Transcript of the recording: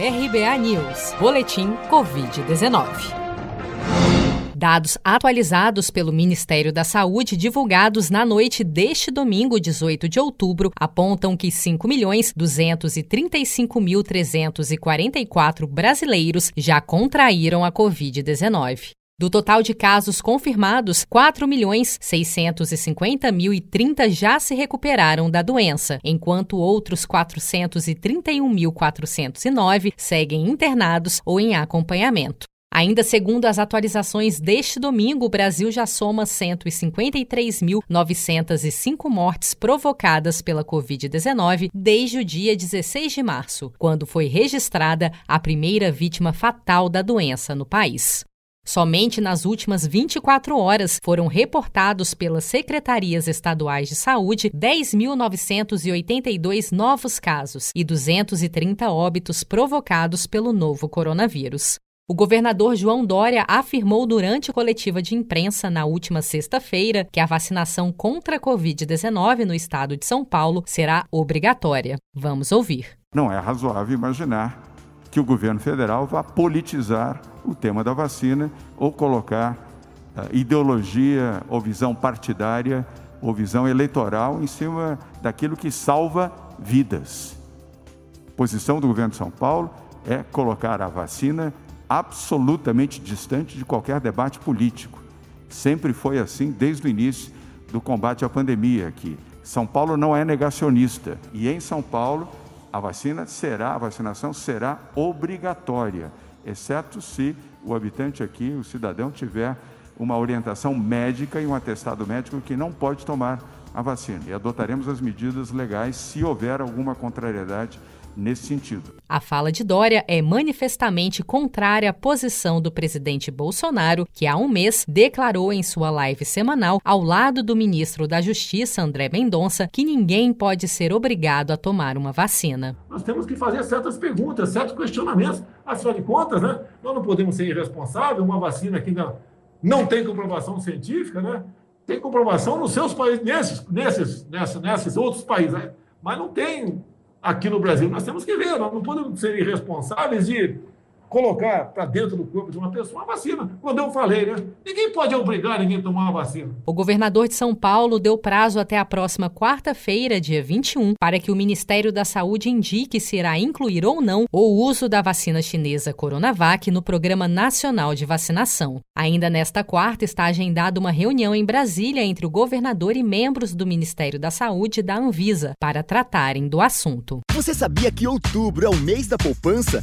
RBA News, Boletim Covid-19. Dados atualizados pelo Ministério da Saúde, divulgados na noite deste domingo, 18 de outubro, apontam que 5.235.344 brasileiros já contraíram a Covid-19. Do total de casos confirmados, 4.650.030 já se recuperaram da doença, enquanto outros 431.409 seguem internados ou em acompanhamento. Ainda segundo as atualizações deste domingo, o Brasil já soma 153.905 mortes provocadas pela Covid-19 desde o dia 16 de março, quando foi registrada a primeira vítima fatal da doença no país. Somente nas últimas 24 horas foram reportados pelas secretarias estaduais de saúde 10.982 novos casos e 230 óbitos provocados pelo novo coronavírus. O governador João Dória afirmou durante coletiva de imprensa na última sexta-feira que a vacinação contra a Covid-19 no estado de São Paulo será obrigatória. Vamos ouvir. Não é razoável imaginar que o governo federal vá politizar o tema da vacina ou colocar uh, ideologia ou visão partidária ou visão eleitoral em cima daquilo que salva vidas. A posição do governo de São Paulo é colocar a vacina absolutamente distante de qualquer debate político. Sempre foi assim desde o início do combate à pandemia aqui. São Paulo não é negacionista e em São Paulo a vacina será, a vacinação será obrigatória, exceto se o habitante aqui, o cidadão, tiver uma orientação médica e um atestado médico que não pode tomar a vacina. E adotaremos as medidas legais se houver alguma contrariedade nesse sentido. A fala de Dória é manifestamente contrária à posição do presidente Bolsonaro, que há um mês declarou em sua live semanal, ao lado do ministro da Justiça, André Mendonça, que ninguém pode ser obrigado a tomar uma vacina. Nós temos que fazer certas perguntas, certos questionamentos. Afinal de contas, né, nós não podemos ser irresponsáveis. Uma vacina que ainda não tem comprovação científica, né? Tem comprovação nos seus países, nesses, nesses, nesses, nesses outros países, né? mas não tem aqui no Brasil. Nós temos que ver, nós não podemos ser irresponsáveis e colocar para dentro do corpo de uma pessoa a vacina. Quando eu falei, né? Ninguém pode obrigar ninguém a tomar uma vacina. O governador de São Paulo deu prazo até a próxima quarta-feira, dia 21, para que o Ministério da Saúde indique se irá incluir ou não o uso da vacina chinesa Coronavac no Programa Nacional de Vacinação. Ainda nesta quarta está agendada uma reunião em Brasília entre o governador e membros do Ministério da Saúde e da Anvisa para tratarem do assunto. Você sabia que outubro é o mês da poupança?